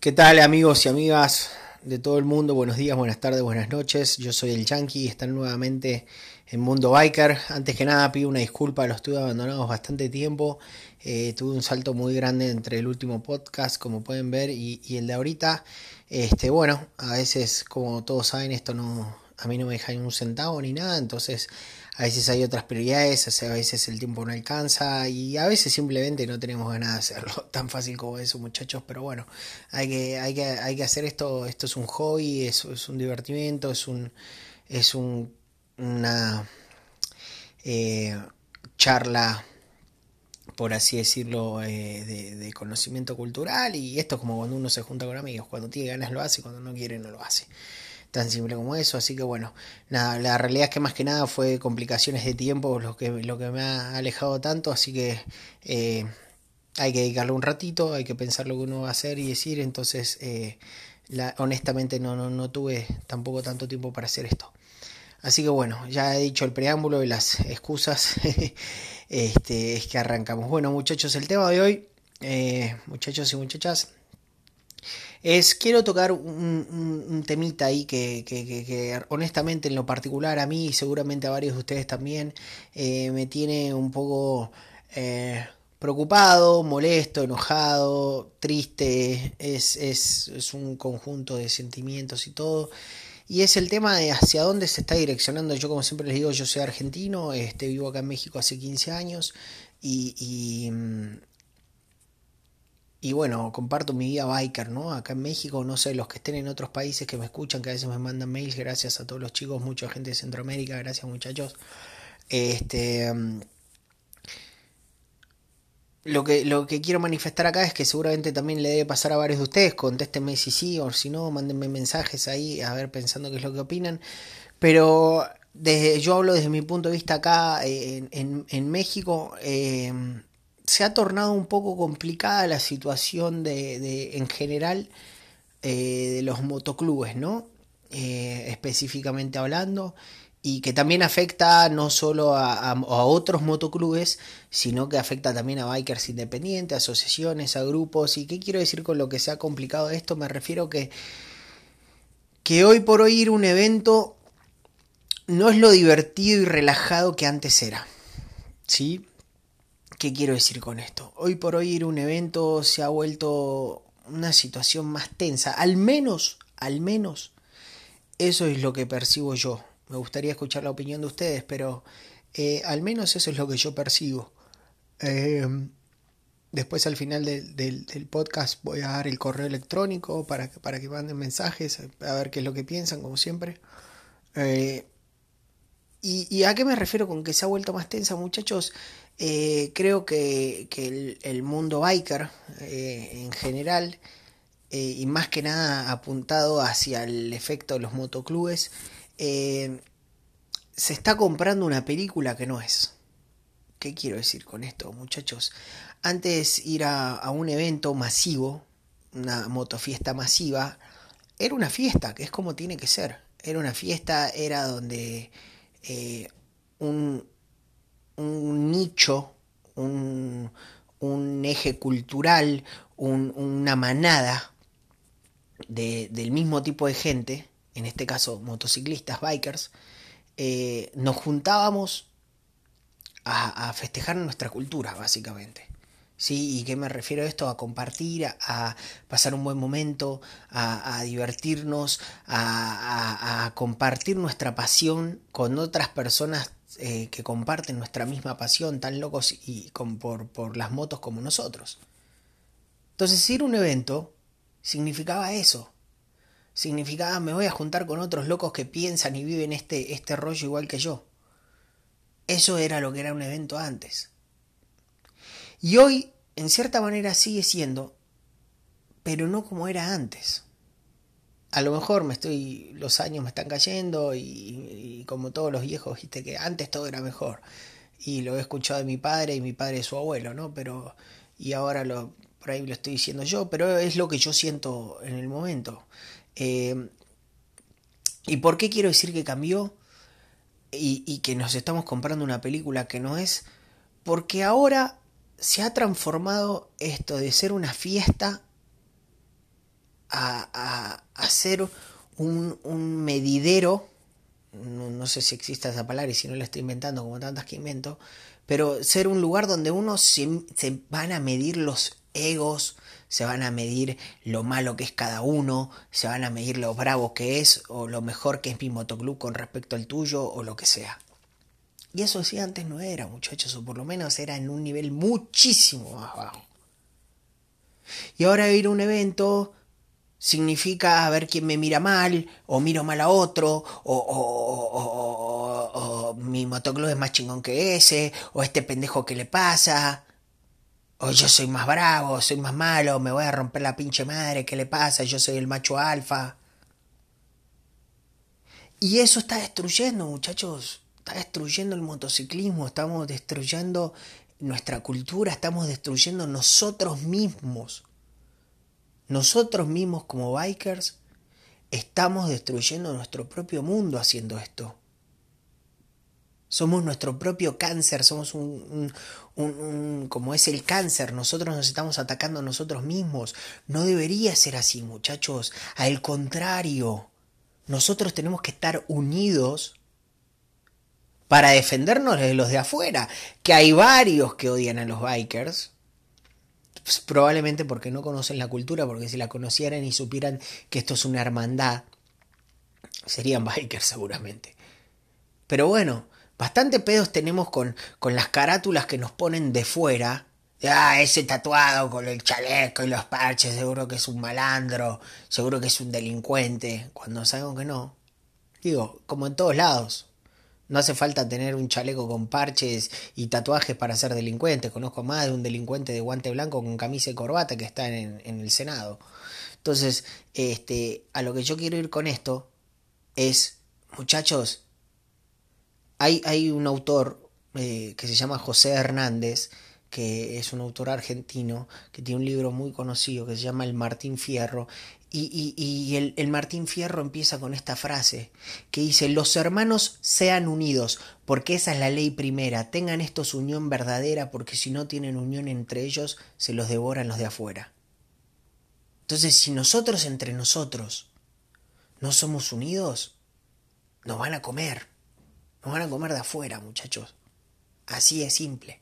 ¿Qué tal amigos y amigas de todo el mundo? Buenos días, buenas tardes, buenas noches. Yo soy el Yankee y están nuevamente en Mundo Biker. Antes que nada pido una disculpa, los estuve abandonados bastante tiempo. Eh, tuve un salto muy grande entre el último podcast, como pueden ver, y, y, el de ahorita. Este, bueno, a veces, como todos saben, esto no, a mí no me deja ni un centavo ni nada, entonces a veces hay otras prioridades, a veces el tiempo no alcanza y a veces simplemente no tenemos ganas de hacerlo tan fácil como eso muchachos, pero bueno, hay que, hay que, hay que hacer esto, esto es un hobby, es, es un divertimiento, es un, es un, una eh, charla por así decirlo, eh, de, de, conocimiento cultural y esto es como cuando uno se junta con amigos, cuando tiene ganas lo hace, cuando no quiere no lo hace tan simple como eso. Así que bueno, nada, la realidad es que más que nada fue complicaciones de tiempo lo que, lo que me ha alejado tanto, así que eh, hay que dedicarle un ratito, hay que pensar lo que uno va a hacer y decir, entonces eh, la, honestamente no, no, no tuve tampoco tanto tiempo para hacer esto. Así que bueno, ya he dicho el preámbulo y las excusas, este, es que arrancamos. Bueno muchachos, el tema de hoy, eh, muchachos y muchachas, es, quiero tocar un, temita ahí que, que, honestamente en lo particular a mí y seguramente a varios de ustedes también eh, me tiene un poco eh, preocupado, molesto, enojado, triste, es, es, es un conjunto de sentimientos y todo. Y es el tema de hacia dónde se está direccionando. Yo, como siempre les digo, yo soy argentino, este, vivo acá en México hace 15 años y, y y bueno, comparto mi vida biker, ¿no? Acá en México, no sé, los que estén en otros países que me escuchan, que a veces me mandan mails, gracias a todos los chicos, mucha gente de Centroamérica, gracias muchachos. Este lo que, lo que quiero manifestar acá es que seguramente también le debe pasar a varios de ustedes, contéstenme si sí o si no, mándenme mensajes ahí, a ver pensando qué es lo que opinan. Pero desde, yo hablo desde mi punto de vista acá en, en, en México. Eh, se ha tornado un poco complicada la situación de, en general eh, de los motoclubes, ¿no? Eh, específicamente hablando, y que también afecta no solo a, a, a, otros motoclubes, sino que afecta también a bikers independientes, asociaciones, a grupos. ¿Y qué quiero decir con lo que se ha complicado esto? Me refiero que, que hoy por hoy ir a un evento no es lo divertido y relajado que antes era. ¿Sí? ¿Qué quiero decir con esto? Hoy por hoy ir a un evento se ha vuelto una situación más tensa. Al menos, al menos, eso es lo que percibo yo. Me gustaría escuchar la opinión de ustedes, pero eh, al menos eso es lo que yo percibo. Eh, después al final de, de, del podcast voy a dar el correo electrónico para, para que manden mensajes, a ver qué es lo que piensan, como siempre. Eh, ¿Y, ¿Y, a qué me refiero con que se ha vuelto más tensa, muchachos? Eh, creo que, el, mundo biker eh, en general, eh, y más que nada apuntado hacia el efecto de los motoclubes, se está comprando una película que no es. ¿Qué quiero decir con esto, muchachos? Antes ir a un evento masivo, una motofiesta masiva, era una fiesta, que es como tiene que ser. Era una fiesta, era donde eh, un, un, nicho, un, un eje cultural, un, una manada de, del mismo tipo de gente, en este caso motociclistas, bikers, eh, nos juntábamos a, a, festejar nuestra cultura, básicamente. ¿Sí? ¿Y qué me refiero a esto? A compartir, a, pasar un buen momento, a, a divertirnos, a, compartir nuestra pasión con otras personas eh, que comparten nuestra misma pasión, tan locos y con, por, por las motos como nosotros. Entonces ir a un evento significaba eso. Significaba me voy a juntar con otros locos que piensan y viven este, este rollo igual que yo. Eso era lo que era un evento antes. Y hoy, en cierta manera, sigue siendo, pero no como era antes. A lo mejor me estoy, los años me están cayendo y, y como todos los viejos, viste que antes todo era mejor. Y lo he escuchado de mi padre y mi padre de su abuelo, ¿no? Pero, y ahora lo, por ahí lo estoy diciendo yo, pero es lo que yo siento en el momento. Eh, ¿Y por qué quiero decir que cambió? Y, y que nos estamos comprando una película que no es, porque ahora se ha transformado esto de ser una fiesta a, a, ser un, un medidero, no, sé si existe esa palabra y si no la estoy inventando como tantas que invento, pero ser un lugar donde uno se, se van a medir los egos, se van a medir lo malo que es cada uno, se van a medir lo bravo que es o lo mejor que es mi motoclub con respecto al tuyo o lo que sea. Y eso sí antes no era, muchachos, o por lo menos era en un nivel muchísimo más bajo. Y ahora ir a un evento significa ver quién me mira mal, o miro mal a otro, o, o, mi motoclub es más chingón que ese, o este pendejo que le pasa, o yo soy más bravo, soy más malo, me voy a romper la pinche madre, ¿qué le pasa? Yo soy el macho alfa. Y eso está destruyendo, muchachos, está destruyendo el motociclismo, estamos destruyendo nuestra cultura, estamos destruyendo nosotros mismos. Nosotros mismos como bikers estamos destruyendo nuestro propio mundo haciendo esto. Somos nuestro propio cáncer, somos un, un, como es el cáncer, nosotros nos estamos atacando a nosotros mismos. No debería ser así, muchachos. Al contrario, nosotros tenemos que estar unidos para defendernos de los de afuera, que hay varios que odian a los bikers, pues, probablemente porque no conocen la cultura, porque si la conocieran y supieran que esto es una hermandad, serían bikers seguramente. Pero bueno, bastante pedos tenemos con, con las carátulas que nos ponen de fuera. Ah, ese tatuado con el chaleco y los parches, seguro que es un malandro, seguro que es un delincuente, cuando sabemos que no. Digo, como en todos lados, no hace falta tener un chaleco con parches y tatuajes para ser delincuente. Conozco más de un delincuente de guante blanco con camisa y corbata que está en, el Senado. Entonces, este, a lo que yo quiero ir con esto es, muchachos, hay, hay un autor eh, que se llama José Hernández, que es un autor argentino, que tiene un libro muy conocido que se llama El Martín Fierro, y, el, Martín Fierro empieza con esta frase que dice, los hermanos sean unidos, porque esa es la ley primera, tengan estos unión verdadera, porque si no tienen unión entre ellos, se los devoran los de afuera. Entonces, si nosotros entre nosotros no somos unidos, nos van a comer, nos van a comer de afuera, muchachos. Así es simple.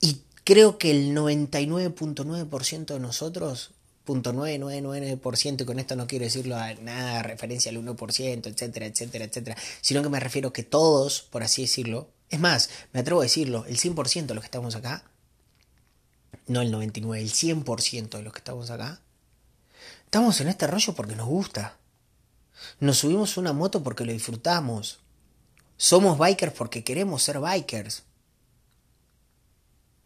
Y creo que el 99.9% de nosotros .9999% y con esto no quiero decirlo a nada referencia al 1%, etcétera, etcétera, etcétera, sino que me refiero que todos, por así decirlo, es más, me atrevo a decirlo, el 100% de los que estamos acá, no el 99, el 100% de los que estamos acá, estamos en este rollo porque nos gusta. Nos subimos una moto porque lo disfrutamos. Somos bikers porque queremos ser bikers.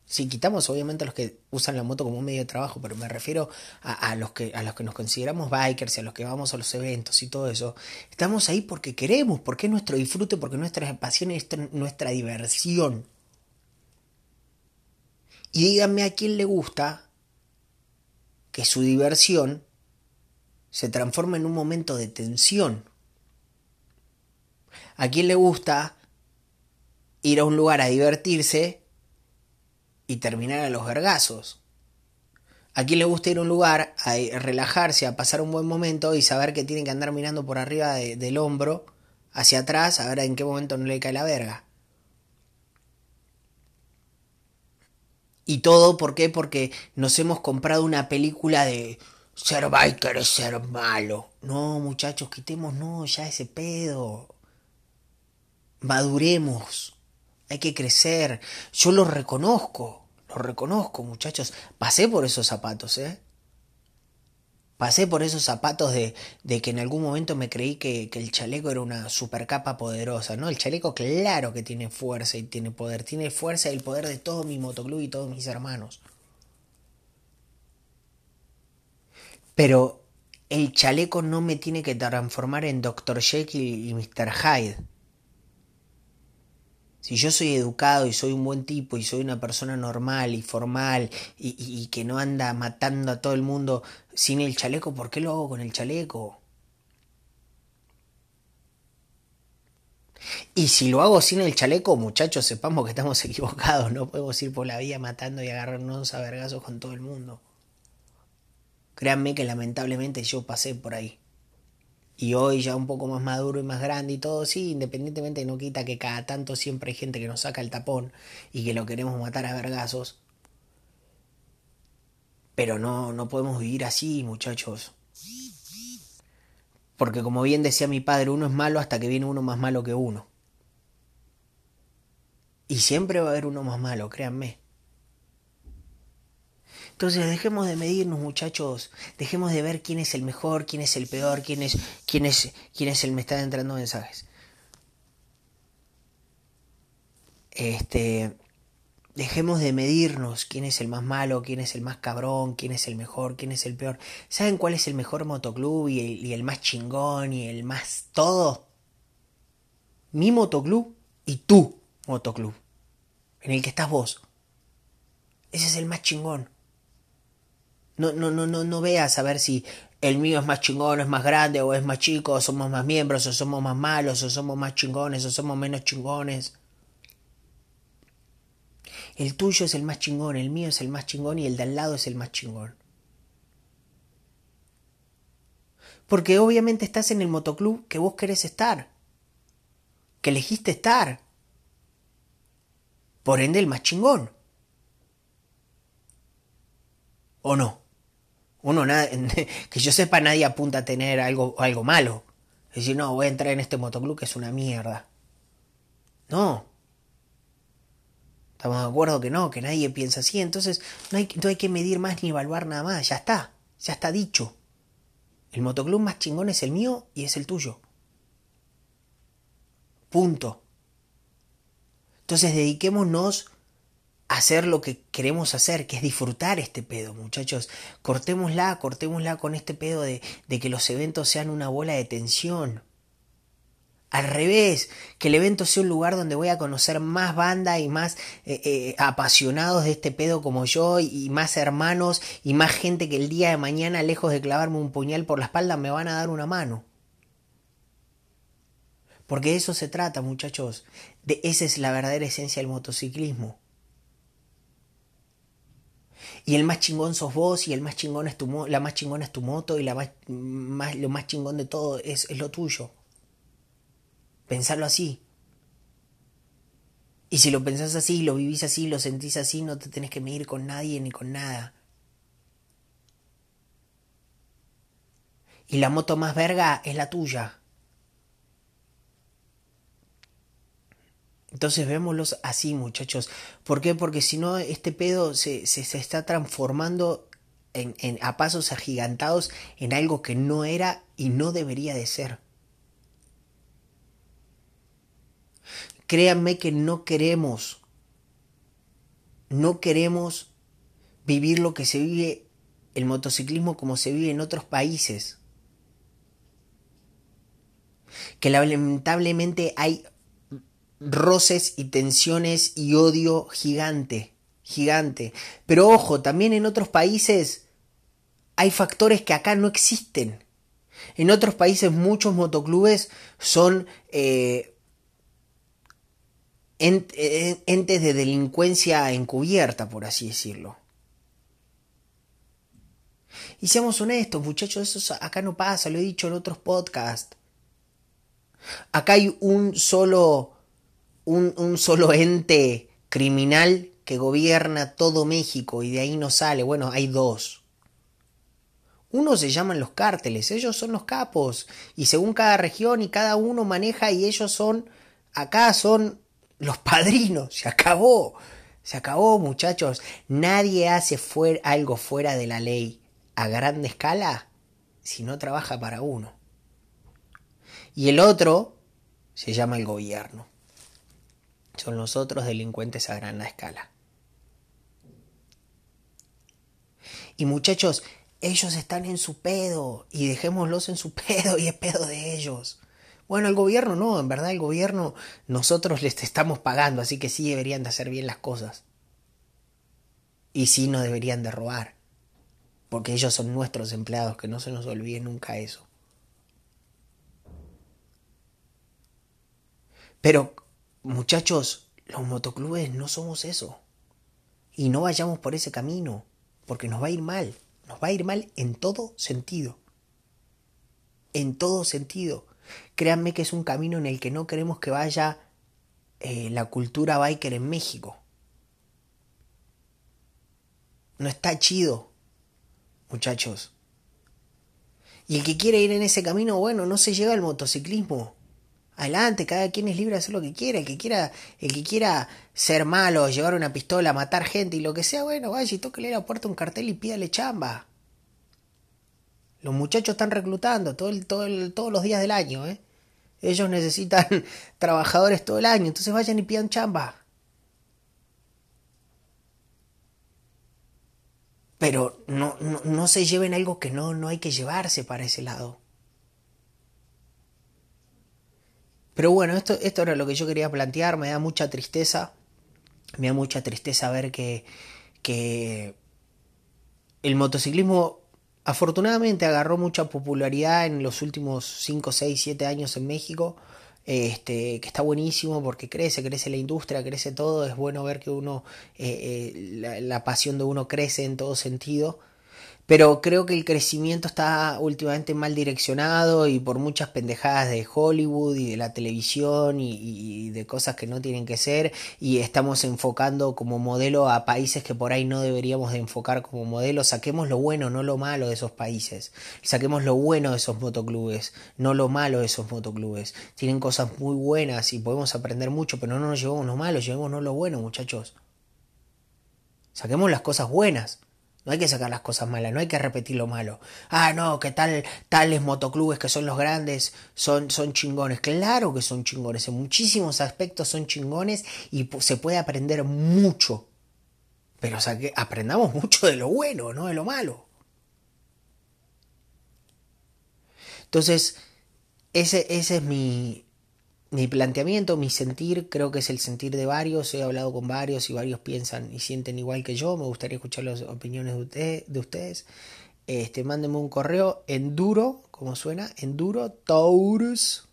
Si quitamos obviamente a los que usan la moto como un medio de trabajo, pero me refiero a, los que, a los que nos consideramos bikers y a los que vamos a los eventos y todo eso, estamos ahí porque queremos, porque es nuestro disfrute, porque nuestra pasión es nuestra diversión. Y díganme a quién le gusta que su diversión se transforme en un momento de tensión. ¿A quién le gusta ir a un lugar a divertirse y terminar a los vergazos. ¿A quién le gusta ir a un lugar a relajarse, a pasar un buen momento y saber que tiene que andar mirando por arriba del hombro, hacia atrás, a ver en qué momento no le cae la verga? Y todo, ¿por qué? Porque nos hemos comprado una película de ser biker es ser malo. No, muchachos, quitemos no ya ese pedo. Maduremos hay que crecer. Yo lo reconozco, lo reconozco, muchachos. Pasé por esos zapatos, ¿eh? Pasé por esos zapatos de, de que en algún momento me creí que, el chaleco era una super capa poderosa, ¿no? El chaleco claro que tiene fuerza y tiene poder. Tiene fuerza y el poder de todo mi motoclub y todos mis hermanos. Pero el chaleco no me tiene que transformar en Dr. Jekyll y Mr. Hyde. Si yo soy educado y soy un buen tipo y soy una persona normal y formal y, que no anda matando a todo el mundo sin el chaleco, ¿por qué lo hago con el chaleco? Y si lo hago sin el chaleco, muchachos, sepamos que estamos equivocados. No podemos ir por la vida matando y agarrarnos a vergazos con todo el mundo. Créanme que lamentablemente yo pasé por ahí. Y hoy ya un poco más maduro y más grande y todo, sí, independientemente no quita que cada tanto siempre hay gente que nos saca el tapón y que lo queremos matar a vergazos. Pero no, no podemos vivir así, muchachos. Porque como bien decía mi padre, uno es malo hasta que viene uno más malo que uno. Y siempre va a haber uno más malo, créanme. Entonces dejemos de medirnos, muchachos. Dejemos de ver quién es el mejor, quién es el peor, quién es, quién es, quién es el me está entrando mensajes. Este, dejemos de medirnos quién es el más malo, quién es el más cabrón, quién es el mejor, quién es el peor. ¿Saben cuál es el mejor motoclub y el, y el más chingón y el más todo? Mi motoclub y tu motoclub, en el que estás vos. Ese es el más chingón. No, no, no, no, no veas a ver si el mío es más chingón, es más grande, o es más chico, o somos más miembros, o somos más malos, o somos más chingones, o somos menos chingones. El tuyo es el más chingón, el mío es el más chingón y el de al lado es el más chingón. Porque obviamente estás en el motoclub que vos querés estar, que elegiste estar. Por ende, el más chingón. ¿O no? Uno, nada, que yo sepa, nadie apunta a tener algo, algo malo. Es decir, no, voy a entrar en este motoclub que es una mierda. No. Estamos de acuerdo que no, que nadie piensa así. Entonces no hay, no hay que medir más ni evaluar nada más. Ya está. Ya está dicho. El motoclub más chingón es el mío y es el tuyo. Punto. Entonces dediquémonos hacer lo que queremos hacer, que es disfrutar este pedo, muchachos. Cortémosla, cortémosla con este pedo de, que los eventos sean una bola de tensión. Al revés, que el evento sea un lugar donde voy a conocer más banda y más eh, eh, apasionados de este pedo como yo y más hermanos y más gente que el día de mañana, lejos de clavarme un puñal por la espalda, me van a dar una mano. Porque de eso se trata, muchachos. De esa es la verdadera esencia del motociclismo. Y el más chingón sos vos y el más chingón es tu la más chingona es tu moto y la más, lo más chingón de todo es, es lo tuyo. Pensarlo así. Y si lo pensás así, lo vivís así, lo sentís así, no te tenés que medir con nadie ni con nada. Y la moto más verga es la tuya. Entonces vémoslos así, muchachos. ¿Por qué? Porque si no, este pedo se, se, se está transformando en, en, a pasos agigantados en algo que no era y no debería de ser. Créanme que no queremos, no queremos vivir lo que se vive el motociclismo como se vive en otros países. Que lamentablemente hay roces y tensiones y odio gigante, gigante. Pero ojo, también en otros países hay factores que acá no existen. En otros países muchos motoclubes son eh, entes de delincuencia encubierta, por así decirlo. Y seamos honestos, muchachos, eso acá no pasa, lo he dicho en otros podcasts. Acá hay un solo un, solo ente criminal que gobierna todo México y de ahí no sale. Bueno, hay dos. Uno se llaman los cárteles, ellos son los capos y según cada región y cada uno maneja y ellos son, acá son los padrinos, se acabó, se acabó muchachos, nadie hace algo fuera de la ley a grande escala si no trabaja para uno. Y el otro se llama el gobierno son los otros delincuentes a gran escala. Y muchachos, ellos están en su pedo y dejémoslos en su pedo y es pedo de ellos. Bueno, el gobierno no, en verdad el gobierno nosotros les estamos pagando, así que sí deberían de hacer bien las cosas. Y sí no deberían de robar, porque ellos son nuestros empleados, que no se nos olvide nunca eso. Pero Muchachos, los motoclubes no somos eso. Y no vayamos por ese camino, porque nos va a ir mal. Nos va a ir mal en todo sentido. En todo sentido. Créanme que es un camino en el que no queremos que vaya eh, la cultura biker en México. No está chido, muchachos. Y el que quiere ir en ese camino, bueno, no se lleva al motociclismo. Adelante, cada quien es libre de hacer lo que quiera. El que quiera, el que quiera ser malo, llevar una pistola, matar gente y lo que sea, bueno, vaya y tóquele la puerta un cartel y pídale chamba. Los muchachos están reclutando todo el, todo todos los días del año, ¿eh? Ellos necesitan trabajadores todo el año, entonces vayan y pidan chamba. Pero no, no, se lleven algo que no, no hay que llevarse para ese lado. Pero bueno, esto, esto era lo que yo quería plantear, me da mucha tristeza, me da mucha tristeza ver que, que el motociclismo afortunadamente agarró mucha popularidad en los últimos 5, 6, 7 años en México este, que está buenísimo porque crece, crece la industria, crece todo, es bueno ver que uno, eh, eh, la, pasión de uno crece en todo sentido pero creo que el crecimiento está últimamente mal direccionado y por muchas pendejadas de Hollywood y de la televisión y, de cosas que no tienen que ser y estamos enfocando como modelo a países que por ahí no deberíamos de enfocar como modelo. Saquemos lo bueno, no lo malo de esos países. Saquemos lo bueno de esos motoclubes, no lo malo de esos motoclubes. Tienen cosas muy buenas y podemos aprender mucho, pero no nos llevemos lo malo, llevemos lo bueno, muchachos. Saquemos las cosas buenas. No hay que sacar las cosas malas, no hay que repetir lo malo. Ah, no, que tal, tales motoclubes que son los grandes son, son chingones. Claro que son chingones, en muchísimos aspectos son chingones y se puede aprender mucho. Pero o que aprendamos mucho de lo bueno, no de lo malo. Entonces, ese, ese es mi, mi planteamiento, mi sentir, creo que es el sentir de varios, he hablado con varios y varios piensan y sienten igual que yo, me gustaría escuchar las opiniones de, de ustedes. Este, mándenme un correo enduro, como suena, enduro tours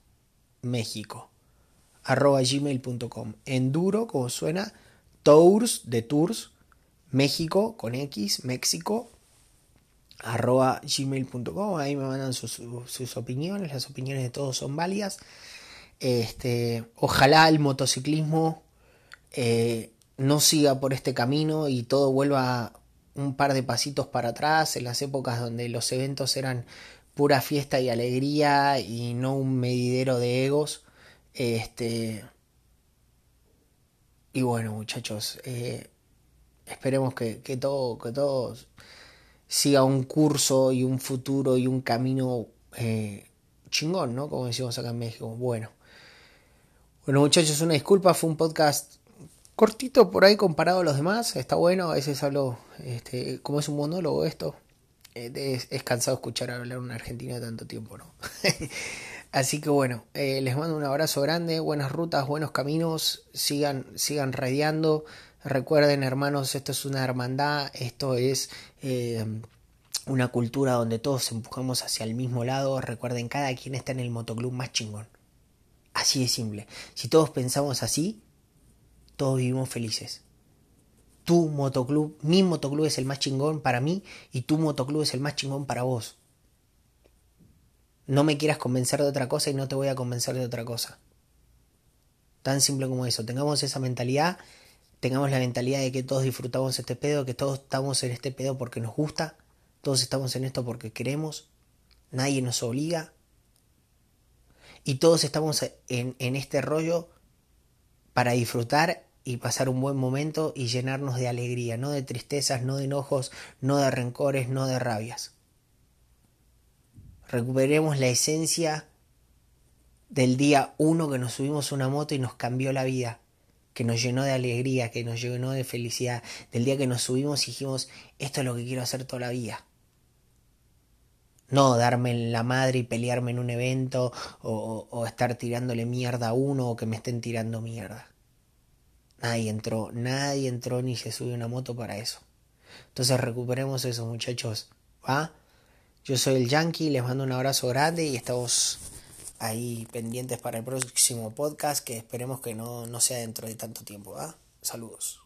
México arroba gmail.com enduro, como suena, tours de tours México con X, México arroba gmail.com ahí me mandan sus, sus opiniones, las opiniones de todos son válidas este, ojalá el motociclismo eh, no siga por este camino y todo vuelva un par de pasitos para atrás en las épocas donde los eventos eran pura fiesta y alegría y no un medidero de egos. Este, y bueno, muchachos, eh, esperemos que, todo, que todo siga un curso y un futuro y un camino eh, chingón, ¿no? Como decimos acá en México. Bueno. Bueno muchachos, una disculpa, fue un podcast cortito por ahí comparado a los demás, está bueno, a veces hablo, este, como es un monólogo esto, eh, es, cansado escuchar hablar un argentino de tanto tiempo, ¿no? Así que bueno, eh, les mando un abrazo grande, buenas rutas, buenos caminos, sigan, sigan radiando, recuerden hermanos, esto es una hermandad, esto es... Eh, una cultura donde todos empujamos hacia el mismo lado. Recuerden, cada quien está en el motoclub más chingón. Así de simple. Si todos pensamos así, todos vivimos felices. Tu motoclub, mi motoclub es el más chingón para mí y tu motoclub es el más chingón para vos. No me quieras convencer de otra cosa y no te voy a convencer de otra cosa. Tan simple como eso. Tengamos esa mentalidad, tengamos la mentalidad de que todos disfrutamos este pedo, que todos estamos en este pedo porque nos gusta, todos estamos en esto porque queremos, nadie nos obliga, y todos estamos en, este rollo para disfrutar y pasar un buen momento y llenarnos de alegría, no de tristezas, no de enojos, no de rencores, no de rabias. Recuperemos la esencia del día uno que nos subimos una moto y nos cambió la vida, que nos llenó de alegría, que nos llenó de felicidad, del día que nos subimos y dijimos, esto es lo que quiero hacer toda la vida. No darme en la madre y pelearme en un evento o, estar tirándole mierda a uno o que me estén tirando mierda. Nadie entró, nadie entró ni se subió una moto para eso. Entonces recuperemos eso, muchachos. ¿Va? Yo soy el Yankee, les mando un abrazo grande y estamos ahí pendientes para el próximo podcast que esperemos que no, no sea dentro de tanto tiempo. ¿va? Saludos.